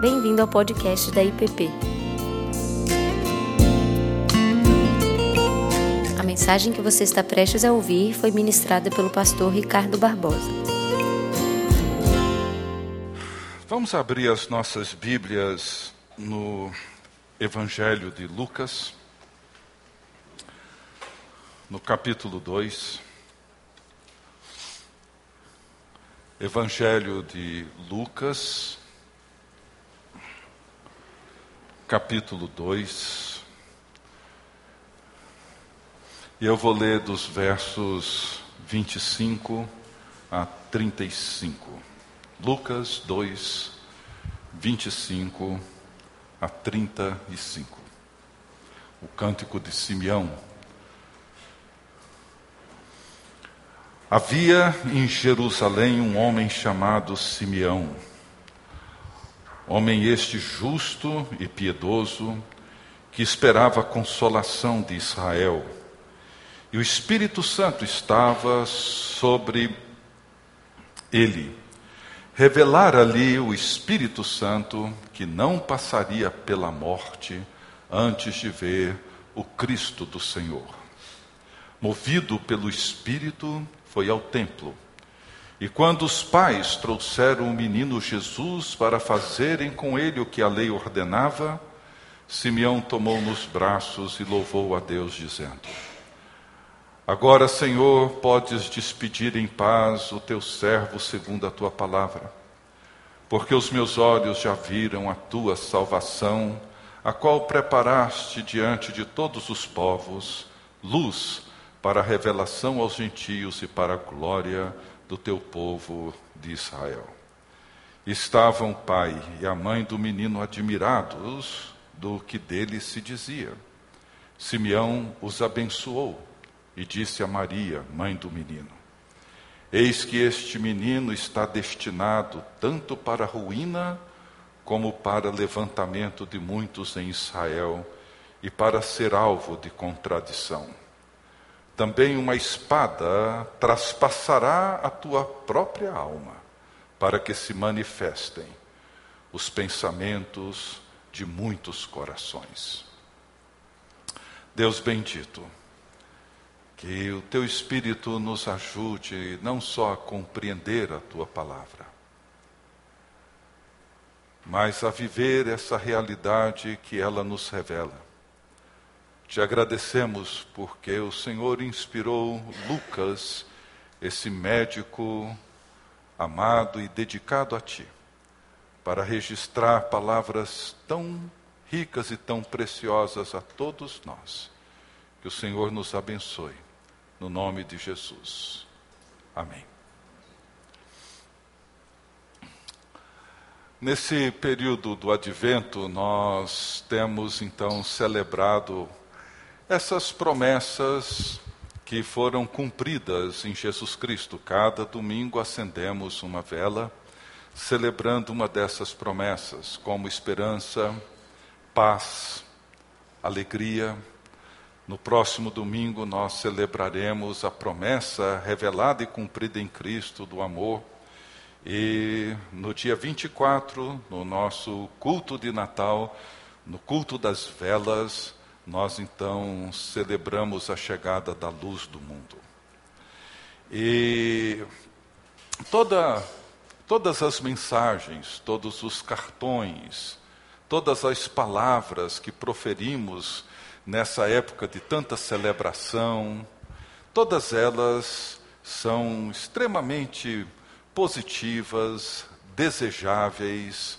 Bem-vindo ao podcast da IPP. A mensagem que você está prestes a ouvir foi ministrada pelo pastor Ricardo Barbosa. Vamos abrir as nossas Bíblias no Evangelho de Lucas, no capítulo 2. Evangelho de Lucas, capítulo 2. E eu vou ler dos versos 25 a 35. Lucas 2, 25 a 35. O cântico de Simeão. Havia em Jerusalém um homem chamado Simeão, homem este justo e piedoso, que esperava a consolação de Israel. E o Espírito Santo estava sobre ele. Revelar ali o Espírito Santo que não passaria pela morte antes de ver o Cristo do Senhor. Movido pelo Espírito, foi ao templo. E quando os pais trouxeram o menino Jesus para fazerem com ele o que a lei ordenava, Simeão tomou nos braços e louvou a Deus, dizendo: Agora, Senhor, podes despedir em paz o teu servo segundo a tua palavra, porque os meus olhos já viram a tua salvação, a qual preparaste diante de todos os povos, luz para a revelação aos gentios e para a glória do teu povo de Israel. Estavam o pai e a mãe do menino admirados do que dele se dizia. Simeão os abençoou e disse a Maria, mãe do menino: Eis que este menino está destinado tanto para a ruína como para levantamento de muitos em Israel e para ser alvo de contradição também uma espada traspassará a tua própria alma, para que se manifestem os pensamentos de muitos corações. Deus bendito, que o teu Espírito nos ajude não só a compreender a tua palavra, mas a viver essa realidade que ela nos revela te agradecemos porque o Senhor inspirou Lucas, esse médico amado e dedicado a Ti, para registrar palavras tão ricas e tão preciosas a todos nós. Que o Senhor nos abençoe, no nome de Jesus. Amém. Nesse período do advento, nós temos então celebrado essas promessas que foram cumpridas em Jesus Cristo. Cada domingo acendemos uma vela, celebrando uma dessas promessas, como esperança, paz, alegria. No próximo domingo nós celebraremos a promessa revelada e cumprida em Cristo do amor. E no dia 24, no nosso culto de Natal, no culto das velas, nós então celebramos a chegada da luz do mundo. E toda, todas as mensagens, todos os cartões, todas as palavras que proferimos nessa época de tanta celebração, todas elas são extremamente positivas, desejáveis,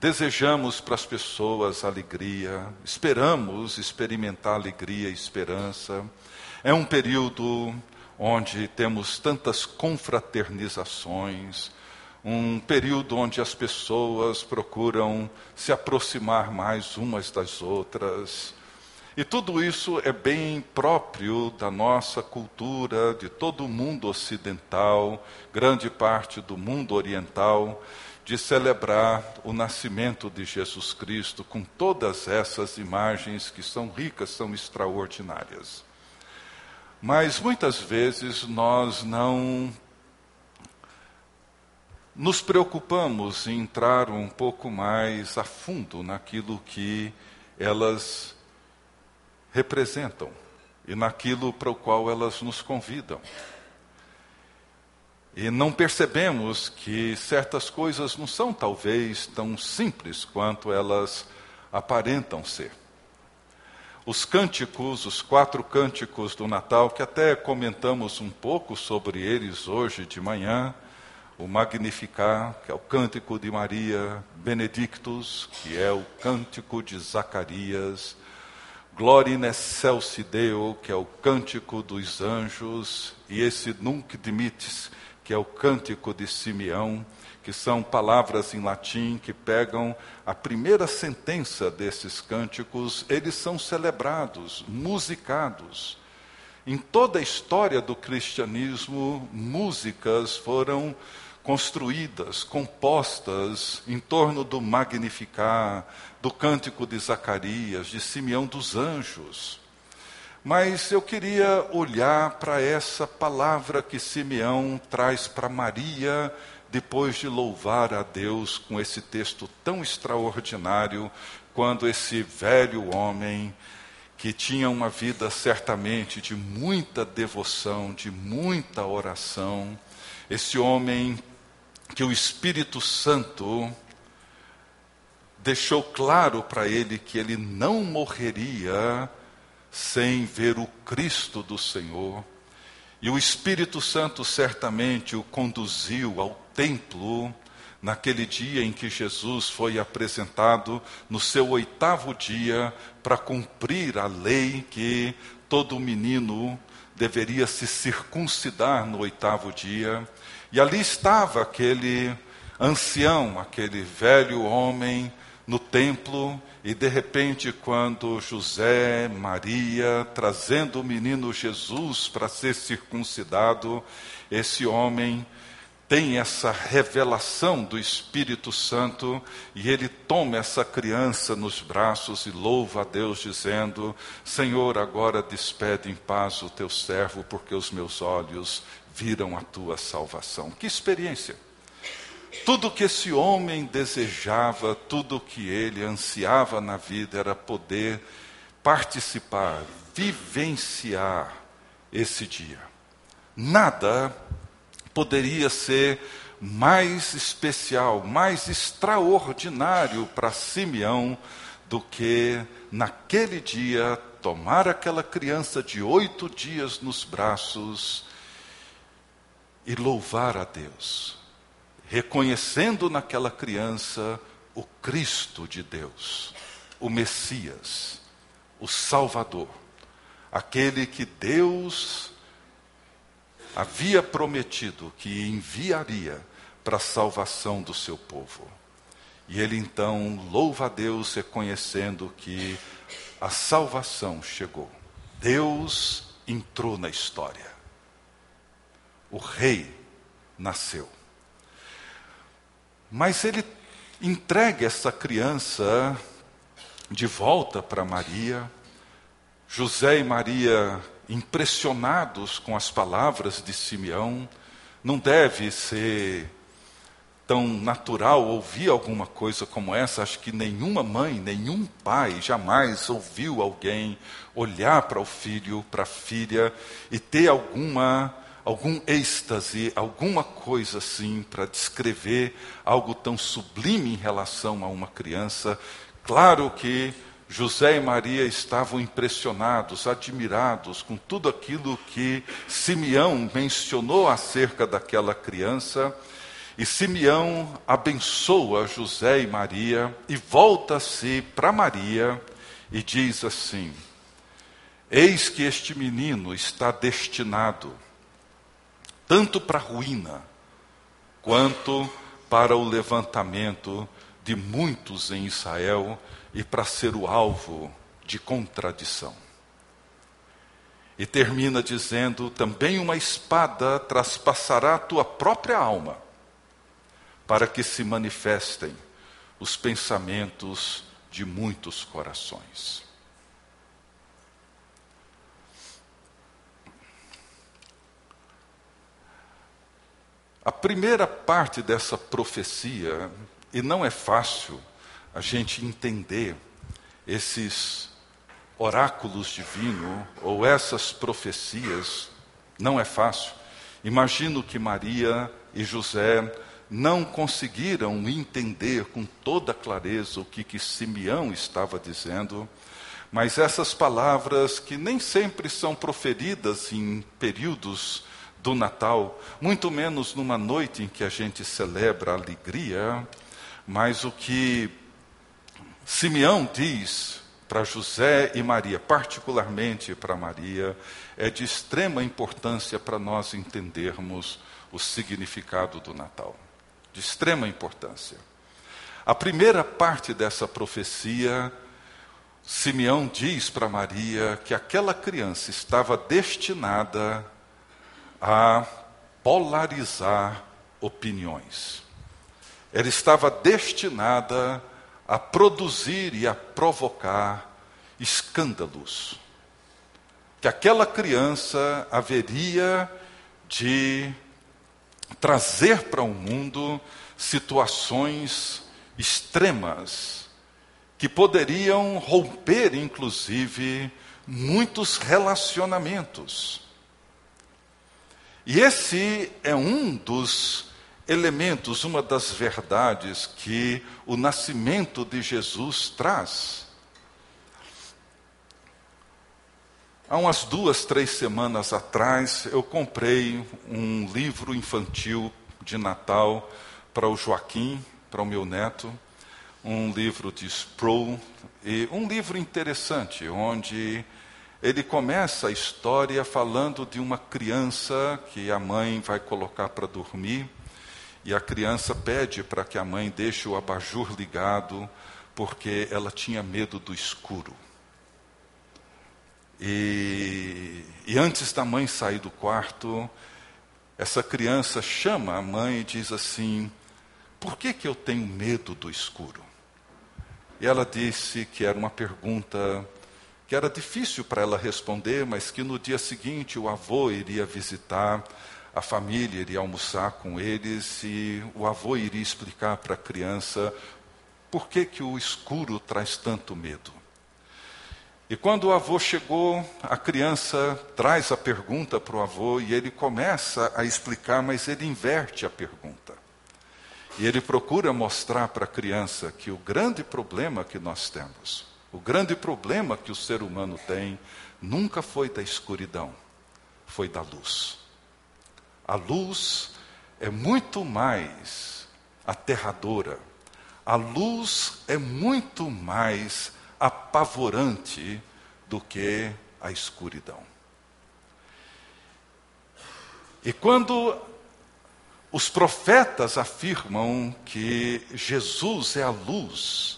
Desejamos para as pessoas alegria, esperamos experimentar alegria e esperança. É um período onde temos tantas confraternizações, um período onde as pessoas procuram se aproximar mais umas das outras. E tudo isso é bem próprio da nossa cultura, de todo o mundo ocidental, grande parte do mundo oriental de celebrar o nascimento de Jesus Cristo com todas essas imagens que são ricas, são extraordinárias. Mas muitas vezes nós não nos preocupamos em entrar um pouco mais a fundo naquilo que elas representam e naquilo para o qual elas nos convidam. E não percebemos que certas coisas não são talvez tão simples quanto elas aparentam ser. Os cânticos, os quatro cânticos do Natal, que até comentamos um pouco sobre eles hoje de manhã, o Magnificar, que é o cântico de Maria, Benedictus, que é o cântico de Zacarias, Gloria in excelsi Deo, que é o cântico dos anjos, e esse Nunc Dimittis, que é o cântico de Simeão, que são palavras em latim que pegam a primeira sentença desses cânticos, eles são celebrados, musicados. Em toda a história do cristianismo, músicas foram construídas, compostas em torno do Magnificar, do cântico de Zacarias, de Simeão dos anjos. Mas eu queria olhar para essa palavra que Simeão traz para Maria, depois de louvar a Deus com esse texto tão extraordinário, quando esse velho homem, que tinha uma vida certamente de muita devoção, de muita oração, esse homem que o Espírito Santo deixou claro para ele que ele não morreria sem ver o Cristo do Senhor. E o Espírito Santo certamente o conduziu ao templo naquele dia em que Jesus foi apresentado, no seu oitavo dia, para cumprir a lei que todo menino deveria se circuncidar no oitavo dia. E ali estava aquele ancião, aquele velho homem no templo, e de repente, quando José, Maria, trazendo o menino Jesus para ser circuncidado, esse homem tem essa revelação do Espírito Santo e ele toma essa criança nos braços e louva a Deus, dizendo: Senhor, agora despede em paz o teu servo, porque os meus olhos viram a tua salvação. Que experiência! Tudo que esse homem desejava, tudo que ele ansiava na vida era poder participar, vivenciar esse dia. Nada poderia ser mais especial, mais extraordinário para Simeão do que naquele dia tomar aquela criança de oito dias nos braços e louvar a Deus reconhecendo naquela criança o Cristo de Deus, o Messias, o Salvador, aquele que Deus havia prometido que enviaria para a salvação do seu povo. E ele então louva a Deus, reconhecendo que a salvação chegou. Deus entrou na história. O rei nasceu. Mas ele entrega essa criança de volta para Maria. José e Maria, impressionados com as palavras de Simeão, não deve ser tão natural ouvir alguma coisa como essa. Acho que nenhuma mãe, nenhum pai jamais ouviu alguém olhar para o filho, para a filha e ter alguma algum êxtase, alguma coisa assim para descrever algo tão sublime em relação a uma criança. Claro que José e Maria estavam impressionados, admirados com tudo aquilo que Simeão mencionou acerca daquela criança. E Simeão abençoa José e Maria e volta-se para Maria e diz assim: Eis que este menino está destinado tanto para a ruína, quanto para o levantamento de muitos em Israel e para ser o alvo de contradição. E termina dizendo: também uma espada traspassará a tua própria alma, para que se manifestem os pensamentos de muitos corações. A primeira parte dessa profecia, e não é fácil a gente entender esses oráculos divinos ou essas profecias, não é fácil. Imagino que Maria e José não conseguiram entender com toda clareza o que, que Simeão estava dizendo, mas essas palavras que nem sempre são proferidas em períodos do Natal, muito menos numa noite em que a gente celebra a alegria, mas o que Simeão diz para José e Maria, particularmente para Maria, é de extrema importância para nós entendermos o significado do Natal. De extrema importância. A primeira parte dessa profecia, Simeão diz para Maria que aquela criança estava destinada a polarizar opiniões. Ela estava destinada a produzir e a provocar escândalos. Que aquela criança haveria de trazer para o mundo situações extremas que poderiam romper, inclusive, muitos relacionamentos. E esse é um dos elementos, uma das verdades que o nascimento de Jesus traz. Há umas duas, três semanas atrás, eu comprei um livro infantil de Natal para o Joaquim, para o meu neto, um livro de Sproul, e um livro interessante, onde ele começa a história falando de uma criança que a mãe vai colocar para dormir, e a criança pede para que a mãe deixe o abajur ligado, porque ela tinha medo do escuro. E, e, antes da mãe sair do quarto, essa criança chama a mãe e diz assim: Por que, que eu tenho medo do escuro? E ela disse que era uma pergunta que era difícil para ela responder, mas que no dia seguinte o avô iria visitar a família iria almoçar com eles e o avô iria explicar para a criança por que, que o escuro traz tanto medo. E quando o avô chegou, a criança traz a pergunta para o avô e ele começa a explicar, mas ele inverte a pergunta. E ele procura mostrar para a criança que o grande problema que nós temos, o grande problema que o ser humano tem, nunca foi da escuridão, foi da luz. A luz é muito mais aterradora. A luz é muito mais apavorante do que a escuridão. E quando os profetas afirmam que Jesus é a luz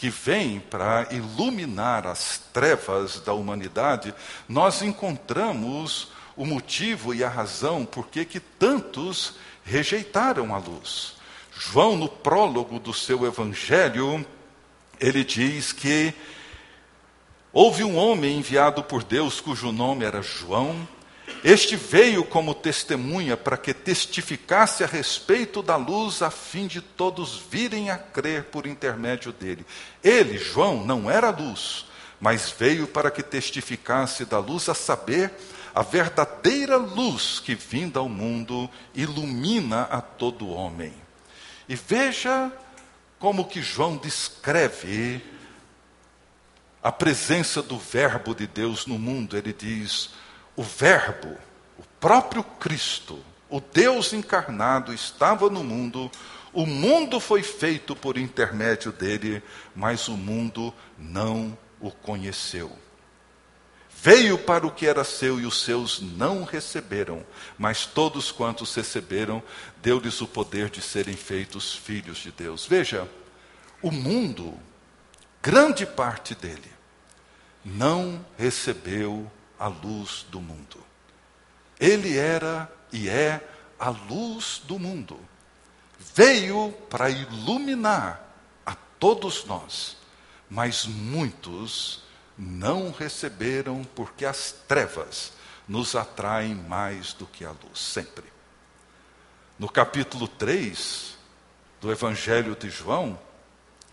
que vem para iluminar as trevas da humanidade, nós encontramos o motivo e a razão por que tantos rejeitaram a luz. João, no prólogo do seu evangelho, ele diz que houve um homem enviado por Deus cujo nome era João. Este veio como testemunha para que testificasse a respeito da luz, a fim de todos virem a crer por intermédio dele. Ele, João, não era luz, mas veio para que testificasse da luz, a saber, a verdadeira luz que vinda ao mundo ilumina a todo homem. E veja como que João descreve a presença do Verbo de Deus no mundo. Ele diz: o Verbo, o próprio Cristo, o Deus encarnado, estava no mundo, o mundo foi feito por intermédio dele, mas o mundo não o conheceu. Veio para o que era seu e os seus não receberam, mas todos quantos receberam, deu-lhes o poder de serem feitos filhos de Deus. Veja, o mundo, grande parte dele, não recebeu a luz do mundo. Ele era e é a luz do mundo. Veio para iluminar a todos nós, mas muitos não receberam, porque as trevas nos atraem mais do que a luz, sempre. no capítulo 3 do Evangelho de João,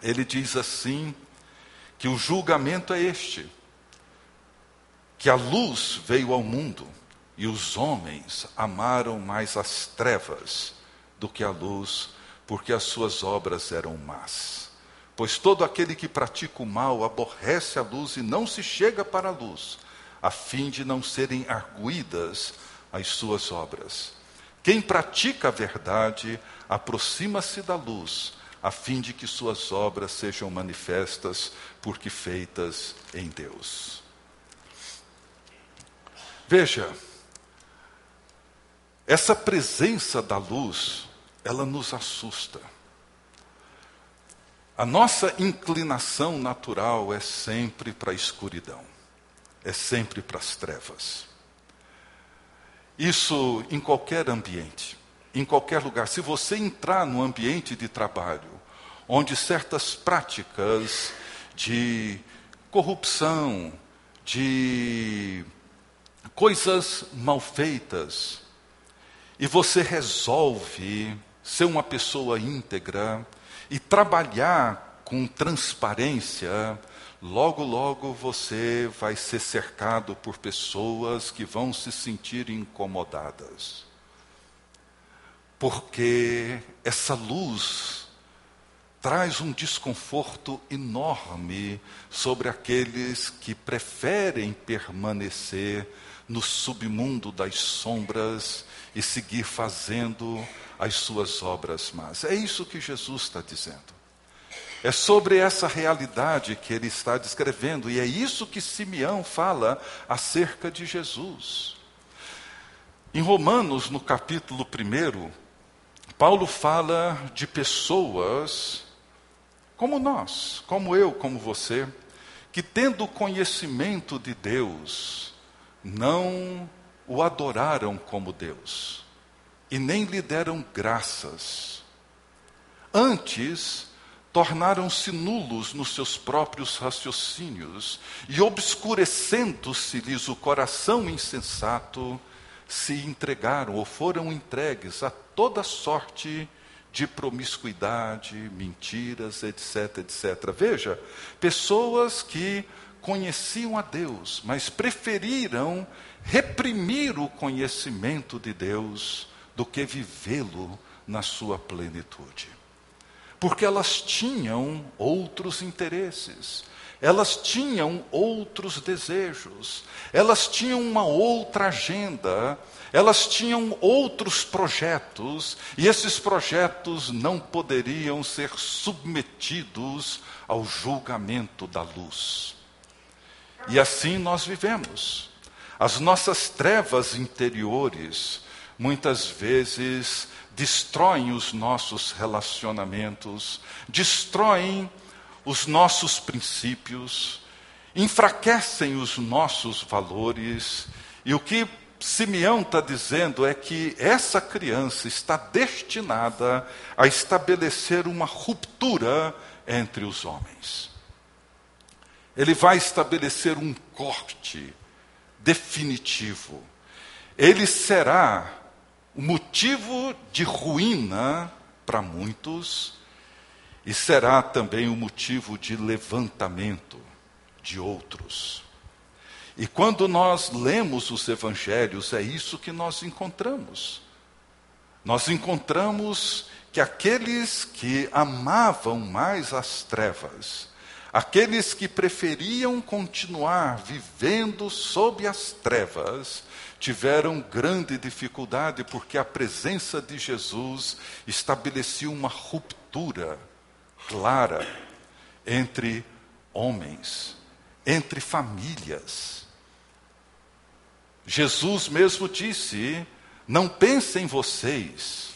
ele diz assim: que o julgamento é este, que a luz veio ao mundo e os homens amaram mais as trevas do que a luz, porque as suas obras eram más. Pois todo aquele que pratica o mal aborrece a luz e não se chega para a luz, a fim de não serem arguídas as suas obras. Quem pratica a verdade aproxima-se da luz, a fim de que suas obras sejam manifestas, porque feitas em Deus. Veja, essa presença da luz, ela nos assusta. A nossa inclinação natural é sempre para a escuridão, é sempre para as trevas. Isso em qualquer ambiente, em qualquer lugar. Se você entrar no ambiente de trabalho, onde certas práticas de corrupção, de coisas mal feitas, e você resolve ser uma pessoa íntegra e trabalhar com transparência, logo, logo você vai ser cercado por pessoas que vão se sentir incomodadas. Porque essa luz traz um desconforto enorme sobre aqueles que preferem permanecer no submundo das sombras e seguir fazendo as suas obras más. É isso que Jesus está dizendo. É sobre essa realidade que ele está descrevendo, e é isso que Simeão fala acerca de Jesus. Em Romanos, no capítulo 1, Paulo fala de pessoas como nós, como eu, como você, que tendo conhecimento de Deus, não o adoraram como Deus e nem lhe deram graças. Antes, tornaram-se nulos nos seus próprios raciocínios e, obscurecendo-se-lhes o coração insensato, se entregaram ou foram entregues a toda sorte de promiscuidade, mentiras, etc, etc. Veja, pessoas que conheciam a Deus, mas preferiram reprimir o conhecimento de Deus do que vivê-lo na sua plenitude porque elas tinham outros interesses, elas tinham outros desejos, elas tinham uma outra agenda, elas tinham outros projetos, e esses projetos não poderiam ser submetidos ao julgamento da luz. E assim nós vivemos. As nossas trevas interiores, muitas vezes, destroem os nossos relacionamentos, destroem os nossos princípios, enfraquecem os nossos valores. E o que Simeão está dizendo é que essa criança está destinada a estabelecer uma ruptura entre os homens. Ele vai estabelecer um corte definitivo. Ele será o motivo de ruína para muitos e será também o motivo de levantamento de outros. E quando nós lemos os evangelhos, é isso que nós encontramos. Nós encontramos que aqueles que amavam mais as trevas, aqueles que preferiam continuar vivendo sob as trevas, tiveram grande dificuldade porque a presença de Jesus estabelecia uma ruptura clara entre homens, entre famílias. Jesus mesmo disse: Não pensem vocês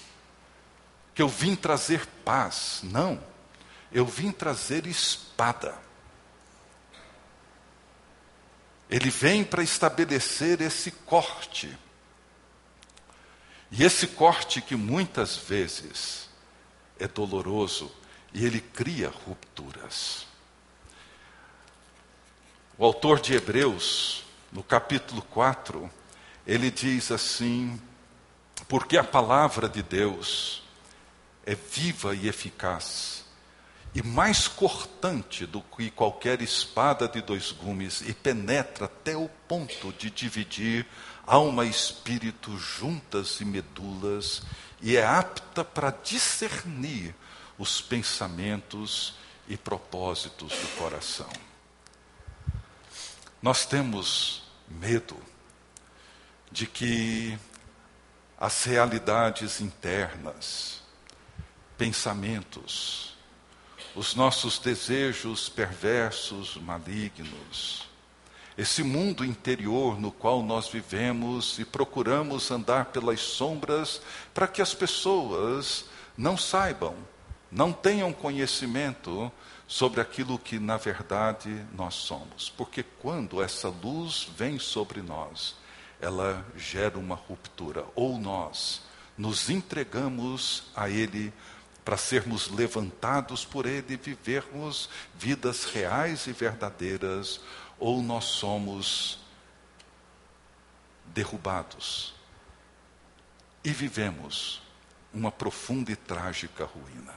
que eu vim trazer paz. Não, eu vim trazer espada. Ele vem para estabelecer esse corte. E esse corte que muitas vezes é doloroso e ele cria rupturas. O autor de Hebreus, no capítulo 4, ele diz assim, Porque a palavra de Deus é viva e eficaz, e mais cortante do que qualquer espada de dois gumes, e penetra até o ponto de dividir alma e espírito juntas e medulas, e é apta para discernir os pensamentos e propósitos do coração. Nós temos medo de que as realidades internas, pensamentos, os nossos desejos perversos, malignos, esse mundo interior no qual nós vivemos e procuramos andar pelas sombras para que as pessoas não saibam, não tenham conhecimento sobre aquilo que na verdade nós somos. Porque quando essa luz vem sobre nós, ela gera uma ruptura. Ou nós nos entregamos a Ele para sermos levantados por Ele e vivermos vidas reais e verdadeiras, ou nós somos derrubados e vivemos uma profunda e trágica ruína.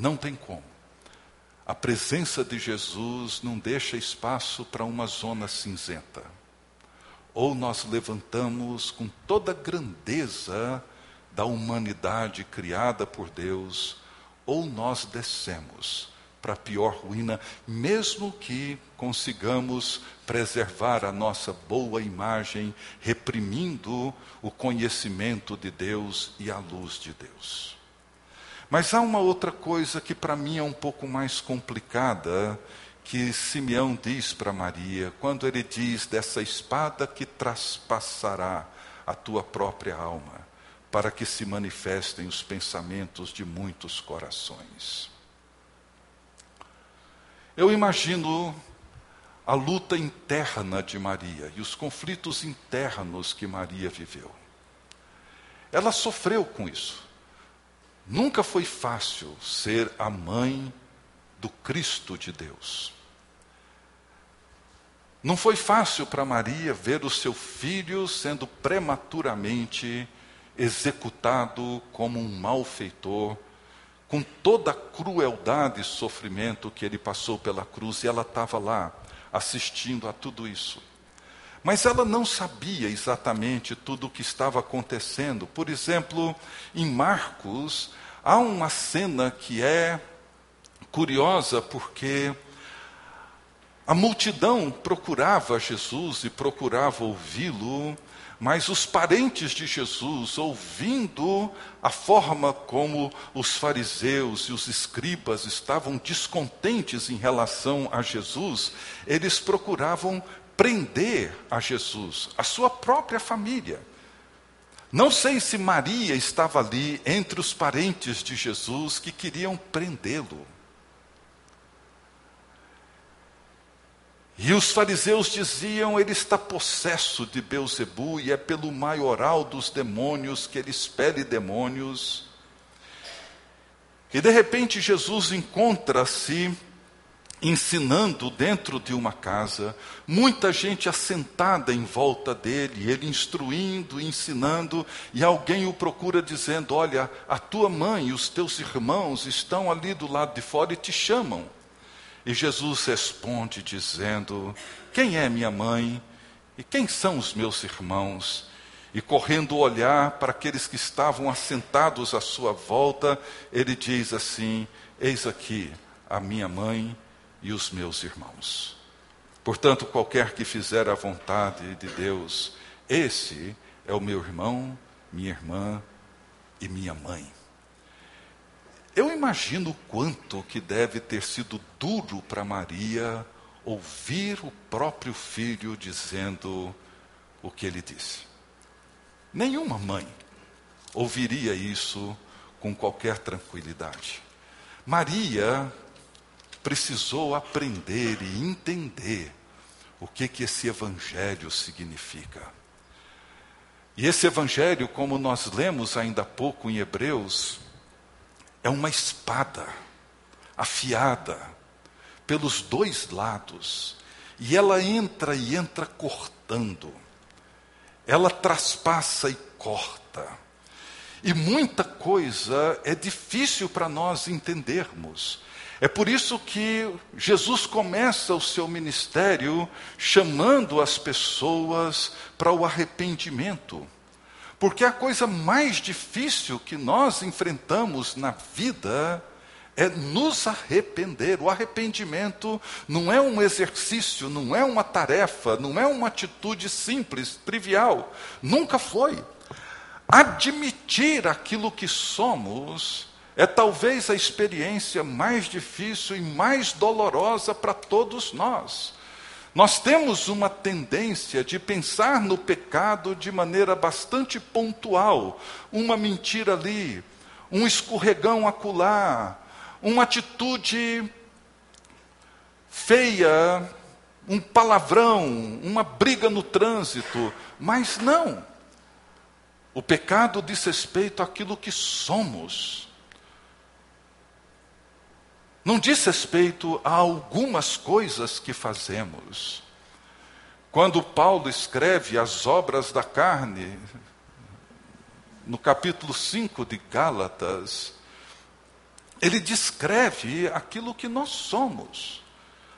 Não tem como. A presença de Jesus não deixa espaço para uma zona cinzenta ou nós levantamos com toda a grandeza da humanidade criada por Deus, ou nós descemos para a pior ruína, mesmo que consigamos preservar a nossa boa imagem, reprimindo o conhecimento de Deus e a luz de Deus. Mas há uma outra coisa que para mim é um pouco mais complicada que Simeão diz para Maria, quando ele diz dessa espada que traspassará a tua própria alma, para que se manifestem os pensamentos de muitos corações. Eu imagino a luta interna de Maria e os conflitos internos que Maria viveu. Ela sofreu com isso. Nunca foi fácil ser a mãe do Cristo de Deus. Não foi fácil para Maria ver o seu filho sendo prematuramente executado como um malfeitor, com toda a crueldade e sofrimento que ele passou pela cruz, e ela estava lá assistindo a tudo isso. Mas ela não sabia exatamente tudo o que estava acontecendo. Por exemplo, em Marcos, há uma cena que é curiosa porque a multidão procurava Jesus e procurava ouvi-lo, mas os parentes de Jesus, ouvindo a forma como os fariseus e os escribas estavam descontentes em relação a Jesus, eles procuravam prender a Jesus, a sua própria família. Não sei se Maria estava ali entre os parentes de Jesus que queriam prendê-lo. E os fariseus diziam: ele está possesso de Beuzebu e é pelo maioral dos demônios que ele expele demônios. E de repente Jesus encontra-se ensinando dentro de uma casa, muita gente assentada em volta dele, ele instruindo, ensinando, e alguém o procura dizendo: Olha, a tua mãe e os teus irmãos estão ali do lado de fora e te chamam. E Jesus responde dizendo: Quem é minha mãe e quem são os meus irmãos? E correndo olhar para aqueles que estavam assentados à sua volta, ele diz assim: Eis aqui a minha mãe e os meus irmãos. Portanto, qualquer que fizer a vontade de Deus, esse é o meu irmão, minha irmã e minha mãe. Eu imagino quanto que deve ter sido duro para Maria ouvir o próprio filho dizendo o que ele disse. Nenhuma mãe ouviria isso com qualquer tranquilidade. Maria precisou aprender e entender o que que esse evangelho significa. E esse evangelho, como nós lemos ainda há pouco em Hebreus, é uma espada afiada pelos dois lados, e ela entra e entra cortando, ela traspassa e corta, E muita coisa é difícil para nós entendermos. É por isso que Jesus começa o seu ministério chamando as pessoas para o arrependimento. Porque a coisa mais difícil que nós enfrentamos na vida é nos arrepender. O arrependimento não é um exercício, não é uma tarefa, não é uma atitude simples, trivial. Nunca foi. Admitir aquilo que somos é talvez a experiência mais difícil e mais dolorosa para todos nós. Nós temos uma tendência de pensar no pecado de maneira bastante pontual, uma mentira ali, um escorregão acolá, uma atitude feia, um palavrão, uma briga no trânsito, mas não. O pecado diz respeito àquilo que somos. Não diz respeito a algumas coisas que fazemos. Quando Paulo escreve as obras da carne, no capítulo 5 de Gálatas, ele descreve aquilo que nós somos.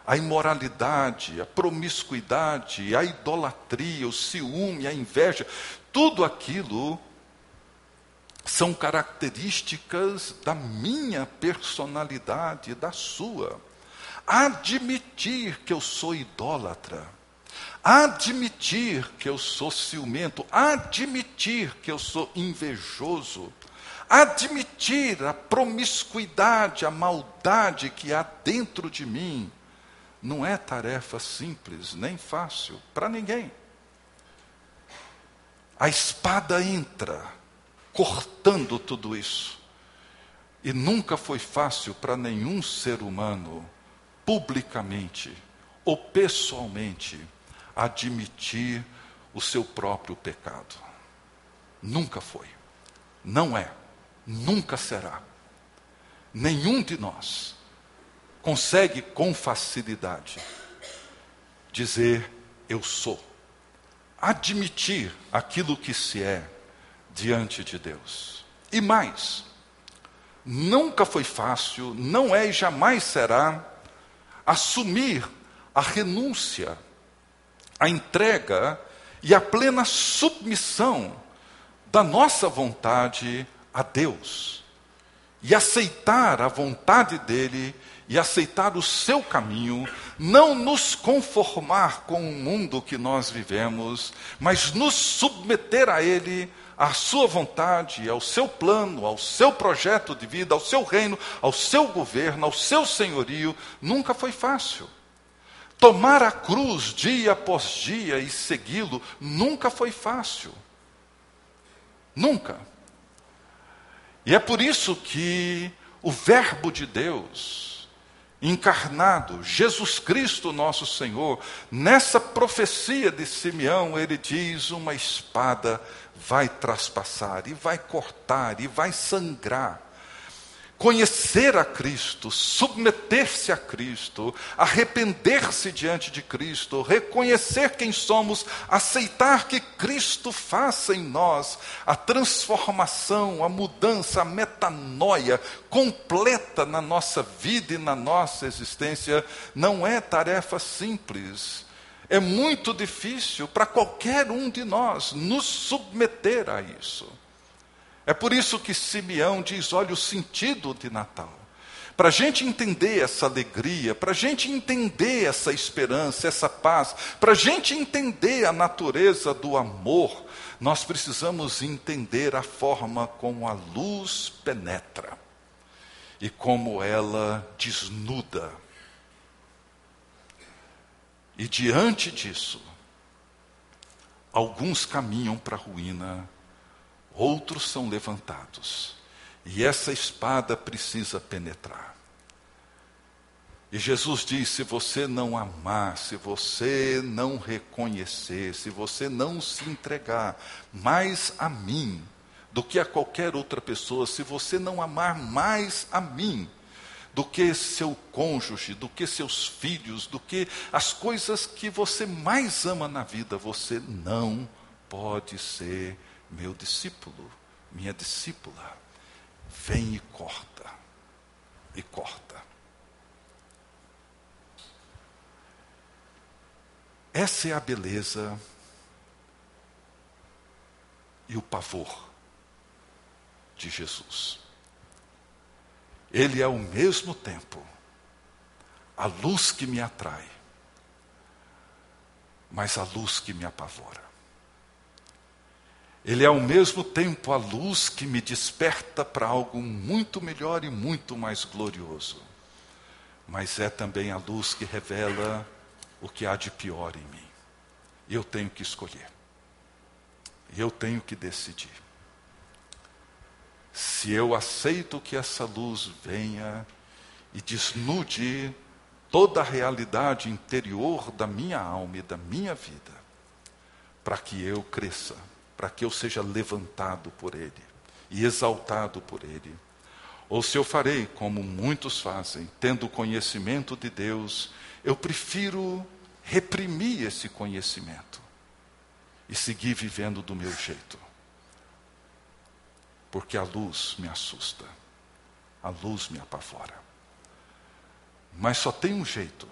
A imoralidade, a promiscuidade, a idolatria, o ciúme, a inveja, tudo aquilo são características da minha personalidade, da sua. Admitir que eu sou idólatra, admitir que eu sou ciumento, admitir que eu sou invejoso, admitir a promiscuidade, a maldade que há dentro de mim, não é tarefa simples nem fácil para ninguém. A espada entra cortando tudo isso. E nunca foi fácil para nenhum ser humano, publicamente ou pessoalmente, admitir o seu próprio pecado. Nunca foi. Não é. Nunca será. Nenhum de nós consegue com facilidade dizer eu sou. Admitir aquilo que se é diante de Deus. E mais, nunca foi fácil, não é e jamais será, assumir a renúncia, a entrega e a plena submissão da nossa vontade a Deus. E aceitar a vontade dEle e aceitar o seu caminho, não nos conformar com o mundo que nós vivemos, mas nos submeter a Ele à sua vontade, ao seu plano, ao seu projeto de vida, ao seu reino, ao seu governo, ao seu senhorio, nunca foi fácil. Tomar a cruz dia após dia e segui-lo nunca foi fácil. Nunca. E é por isso que o Verbo de Deus, encarnado, Jesus Cristo nosso Senhor, nessa profecia de Simeão, ele diz: uma espada vai traspassar, e vai cortar, e vai sangrar. Conhecer a Cristo, submeter-se a Cristo, arrepender-se diante de Cristo, reconhecer quem somos, aceitar que Cristo faça em nós a transformação, a mudança, a metanoia completa na nossa vida e na nossa existência, não é tarefa simples é muito difícil para qualquer um de nós nos submeter a isso. É por isso que Simeão diz: olha o sentido de Natal. Para a gente entender essa alegria, para a gente entender essa esperança, essa paz, para a gente entender a natureza do amor, nós precisamos entender a forma como a luz penetra e como ela desnuda e diante disso, alguns caminham para a ruína, outros são levantados. E essa espada precisa penetrar. E Jesus diz: se você não amar, se você não reconhecer, se você não se entregar mais a mim do que a qualquer outra pessoa, se você não amar mais a mim, do que seu cônjuge, do que seus filhos, do que as coisas que você mais ama na vida, você não pode ser meu discípulo. minha discípula, vem e corta, e corta. Essa é a beleza e o pavor de Jesus. Ele é ao mesmo tempo a luz que me atrai, mas a luz que me apavora. Ele é ao mesmo tempo a luz que me desperta para algo muito melhor e muito mais glorioso, mas é também a luz que revela o que há de pior em mim. Eu tenho que escolher. E eu tenho que decidir. Se eu aceito que essa luz venha e desnude toda a realidade interior da minha alma e da minha vida, para que eu cresça, para que eu seja levantado por Ele e exaltado por Ele. Ou se eu farei como muitos fazem, tendo conhecimento de Deus, eu prefiro reprimir esse conhecimento e seguir vivendo do meu jeito. Porque a luz me assusta, a luz me apavora. Mas só tem um jeito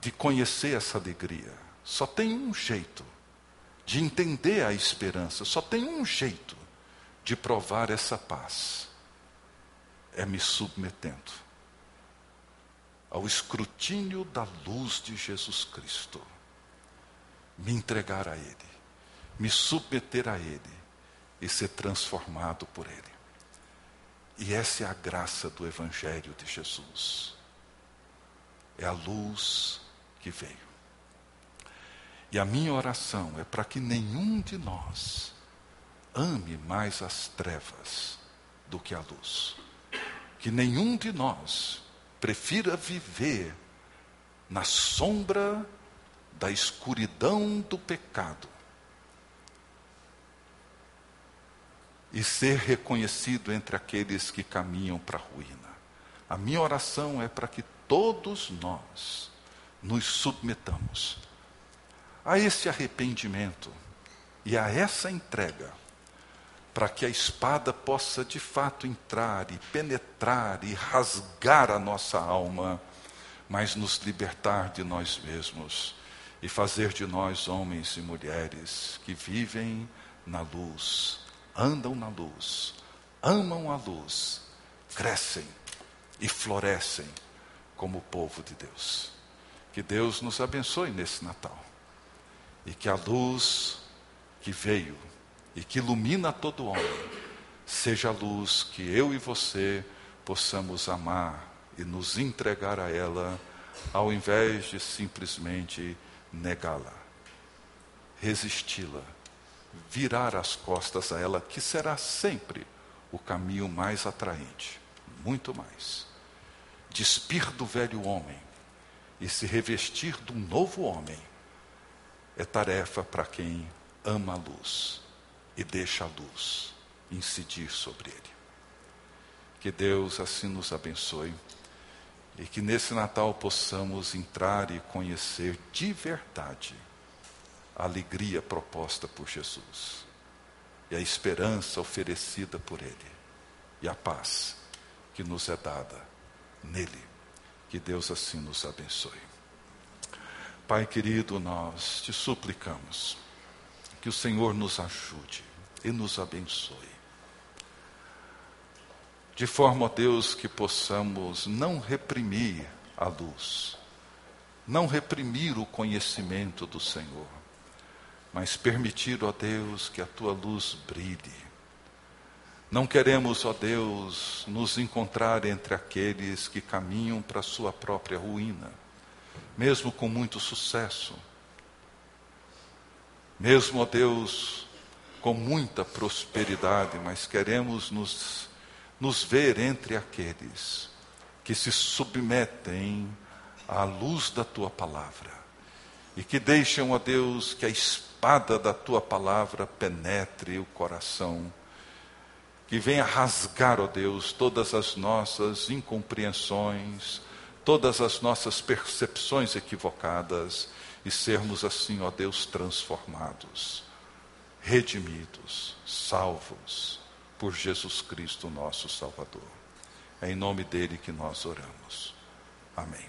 de conhecer essa alegria, só tem um jeito de entender a esperança, só tem um jeito de provar essa paz: é me submetendo ao escrutínio da luz de Jesus Cristo me entregar a Ele, me submeter a Ele e ser transformado por Ele. E essa é a graça do Evangelho de Jesus. É a luz que veio. E a minha oração é para que nenhum de nós ame mais as trevas do que a luz. Que nenhum de nós prefira viver na sombra da escuridão do pecado e ser reconhecido entre aqueles que caminham para a ruína. A minha oração é para que todos nós nos submetamos a esse arrependimento e a essa entrega, para que a espada possa de fato entrar e penetrar e rasgar a nossa alma, mas nos libertar de nós mesmos e fazer de nós homens e mulheres que vivem na luz, andam na luz, amam a luz, crescem e florescem como povo de Deus. Que Deus nos abençoe nesse Natal e que a luz que veio e que ilumina todo homem seja a luz que eu e você possamos amar e nos entregar a ela, ao invés de simplesmente negá-la, resisti-la, virar as costas a ela, que será sempre o caminho mais atraente, muito mais. Despir do velho homem e se revestir do novo homem é tarefa para quem ama a luz e deixa a luz incidir sobre ele. Que Deus assim nos abençoe e que nesse Natal possamos entrar e conhecer de verdade a alegria proposta por Jesus, e a esperança oferecida por Ele, e a paz que nos é dada nele. Que Deus assim nos abençoe. Pai querido, nós te suplicamos que o Senhor nos ajude e nos abençoe de forma, ó Deus, que possamos não reprimir a luz, não reprimir o conhecimento do Senhor, mas permitir, ó Deus, que a tua luz brilhe. Não queremos, ó Deus, nos encontrar entre aqueles que caminham para a sua própria ruína, mesmo com muito sucesso, mesmo, ó Deus, com muita prosperidade, mas queremos nos nos ver entre aqueles que se submetem à luz da tua palavra e que deixam, a Deus, que a espada da tua palavra penetre o coração, que venha rasgar, ó Deus, todas as nossas incompreensões, todas as nossas percepções equivocadas e sermos assim, ó Deus, transformados redimidos, salvos por Jesus Cristo, nosso Salvador. É em nome dele que nós oramos. Amém.